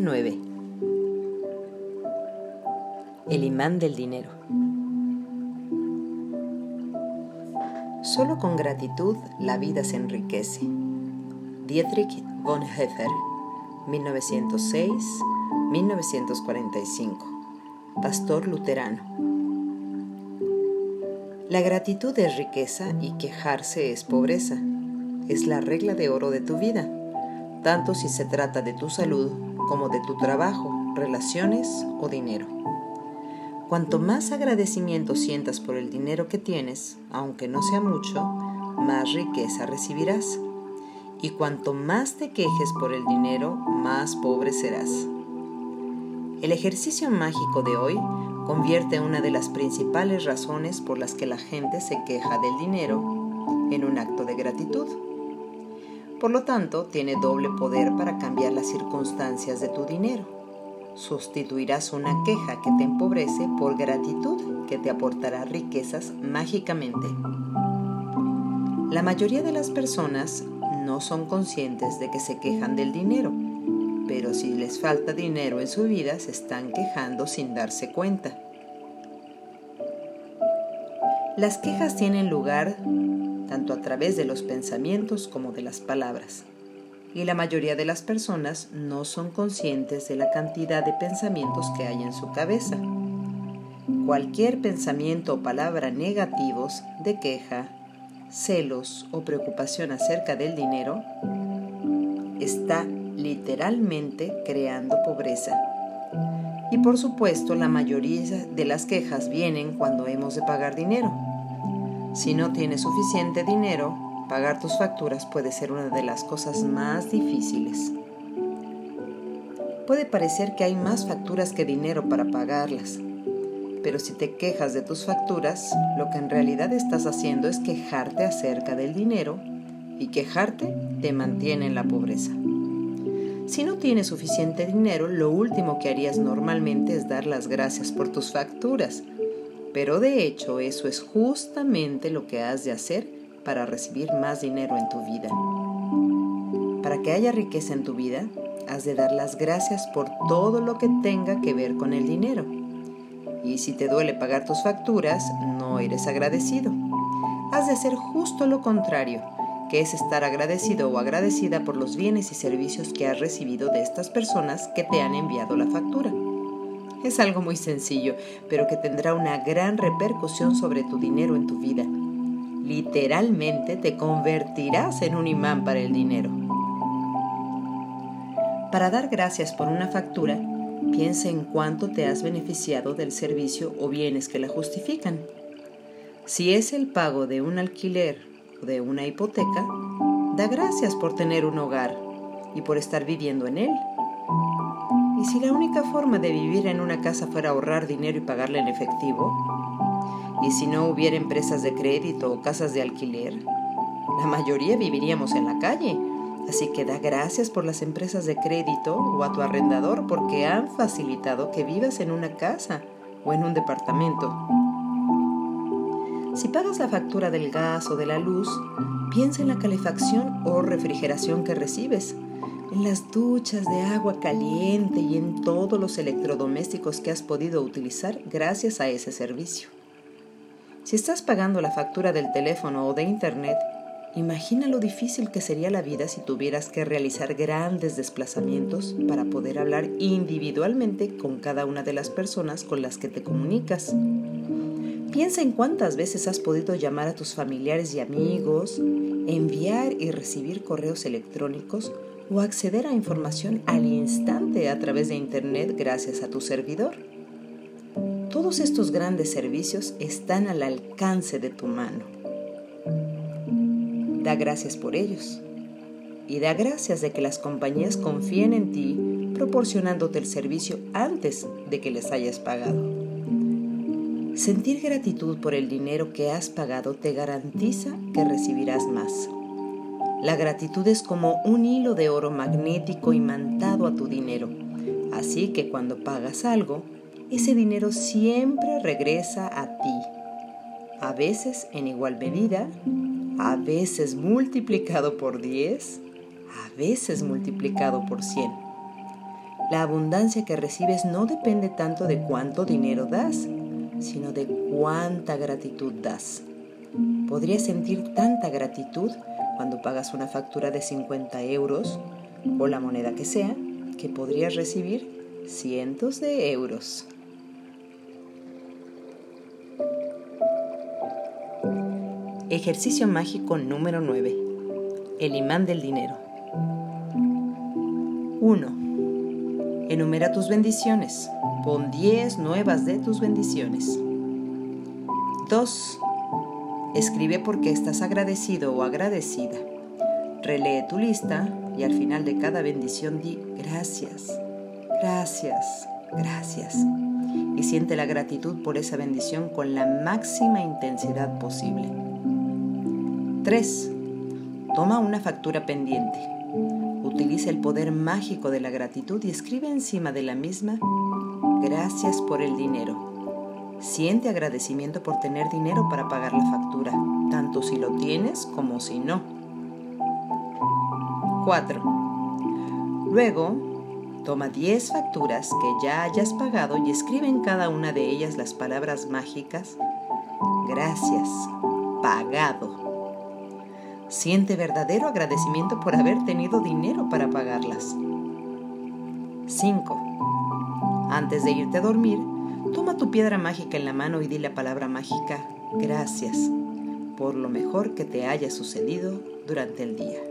9. El imán del dinero. Solo con gratitud la vida se enriquece. Dietrich Bonhoeffer, 1906-1945. Pastor luterano. La gratitud es riqueza y quejarse es pobreza. Es la regla de oro de tu vida tanto si se trata de tu salud como de tu trabajo, relaciones o dinero. Cuanto más agradecimiento sientas por el dinero que tienes, aunque no sea mucho, más riqueza recibirás. Y cuanto más te quejes por el dinero, más pobre serás. El ejercicio mágico de hoy convierte una de las principales razones por las que la gente se queja del dinero en un acto de gratitud. Por lo tanto, tiene doble poder para cambiar las circunstancias de tu dinero. Sustituirás una queja que te empobrece por gratitud que te aportará riquezas mágicamente. La mayoría de las personas no son conscientes de que se quejan del dinero, pero si les falta dinero en su vida se están quejando sin darse cuenta. Las quejas tienen lugar tanto a través de los pensamientos como de las palabras. Y la mayoría de las personas no son conscientes de la cantidad de pensamientos que hay en su cabeza. Cualquier pensamiento o palabra negativos de queja, celos o preocupación acerca del dinero está literalmente creando pobreza. Y por supuesto la mayoría de las quejas vienen cuando hemos de pagar dinero si no tienes suficiente dinero, pagar tus facturas puede ser una de las cosas más difíciles. Puede parecer que hay más facturas que dinero para pagarlas, pero si te quejas de tus facturas, lo que en realidad estás haciendo es quejarte acerca del dinero y quejarte te mantiene en la pobreza. Si no tienes suficiente dinero, lo último que harías normalmente es dar las gracias por tus facturas pero de hecho eso es justamente lo que has de hacer para recibir más dinero en tu vida. Para que haya riqueza en tu vida, has de dar las gracias por todo lo que tenga que ver con el dinero. Y si te duele pagar tus facturas, no eres agradecido. Has de hacer justo lo contrario, que es estar agradecido o agradecida por los bienes y servicios que has recibido de estas personas que te han enviado la factura. Es algo muy sencillo, pero que tendrá una gran repercusión sobre tu dinero en tu vida. Literalmente te convertirás en un imán para el dinero. Para dar gracias por una factura, piensa en cuánto te has beneficiado del servicio o bienes que la justifican. Si es el pago de un alquiler o de una hipoteca, da gracias por tener un hogar y por estar viviendo en él. ¿Y si la única forma de vivir en una casa fuera ahorrar dinero y pagarle en efectivo? ¿Y si no hubiera empresas de crédito o casas de alquiler? La mayoría viviríamos en la calle. Así que da gracias por las empresas de crédito o a tu arrendador porque han facilitado que vivas en una casa o en un departamento. Si pagas la factura del gas o de la luz, piensa en la calefacción o refrigeración que recibes en las duchas de agua caliente y en todos los electrodomésticos que has podido utilizar gracias a ese servicio. Si estás pagando la factura del teléfono o de internet, imagina lo difícil que sería la vida si tuvieras que realizar grandes desplazamientos para poder hablar individualmente con cada una de las personas con las que te comunicas. Piensa en cuántas veces has podido llamar a tus familiares y amigos, enviar y recibir correos electrónicos o acceder a información al instante a través de Internet gracias a tu servidor. Todos estos grandes servicios están al alcance de tu mano. Da gracias por ellos y da gracias de que las compañías confíen en ti proporcionándote el servicio antes de que les hayas pagado. Sentir gratitud por el dinero que has pagado te garantiza que recibirás más. La gratitud es como un hilo de oro magnético imantado a tu dinero. Así que cuando pagas algo, ese dinero siempre regresa a ti. A veces en igual medida, a veces multiplicado por 10, a veces multiplicado por 100. La abundancia que recibes no depende tanto de cuánto dinero das, sino de cuánta gratitud das. Podrías sentir tanta gratitud cuando pagas una factura de 50 euros o la moneda que sea, que podrías recibir cientos de euros. Ejercicio mágico número 9. El imán del dinero. 1. Enumera tus bendiciones. Pon 10 nuevas de tus bendiciones. 2. Escribe por qué estás agradecido o agradecida. Relee tu lista y al final de cada bendición di gracias, gracias, gracias. Y siente la gratitud por esa bendición con la máxima intensidad posible. 3. Toma una factura pendiente. Utiliza el poder mágico de la gratitud y escribe encima de la misma Gracias por el dinero Siente agradecimiento por tener dinero para pagar la factura, tanto si lo tienes como si no. 4. Luego, toma 10 facturas que ya hayas pagado y escribe en cada una de ellas las palabras mágicas Gracias, pagado. Siente verdadero agradecimiento por haber tenido dinero para pagarlas. 5. Antes de irte a dormir, Toma tu piedra mágica en la mano y di la palabra mágica gracias por lo mejor que te haya sucedido durante el día.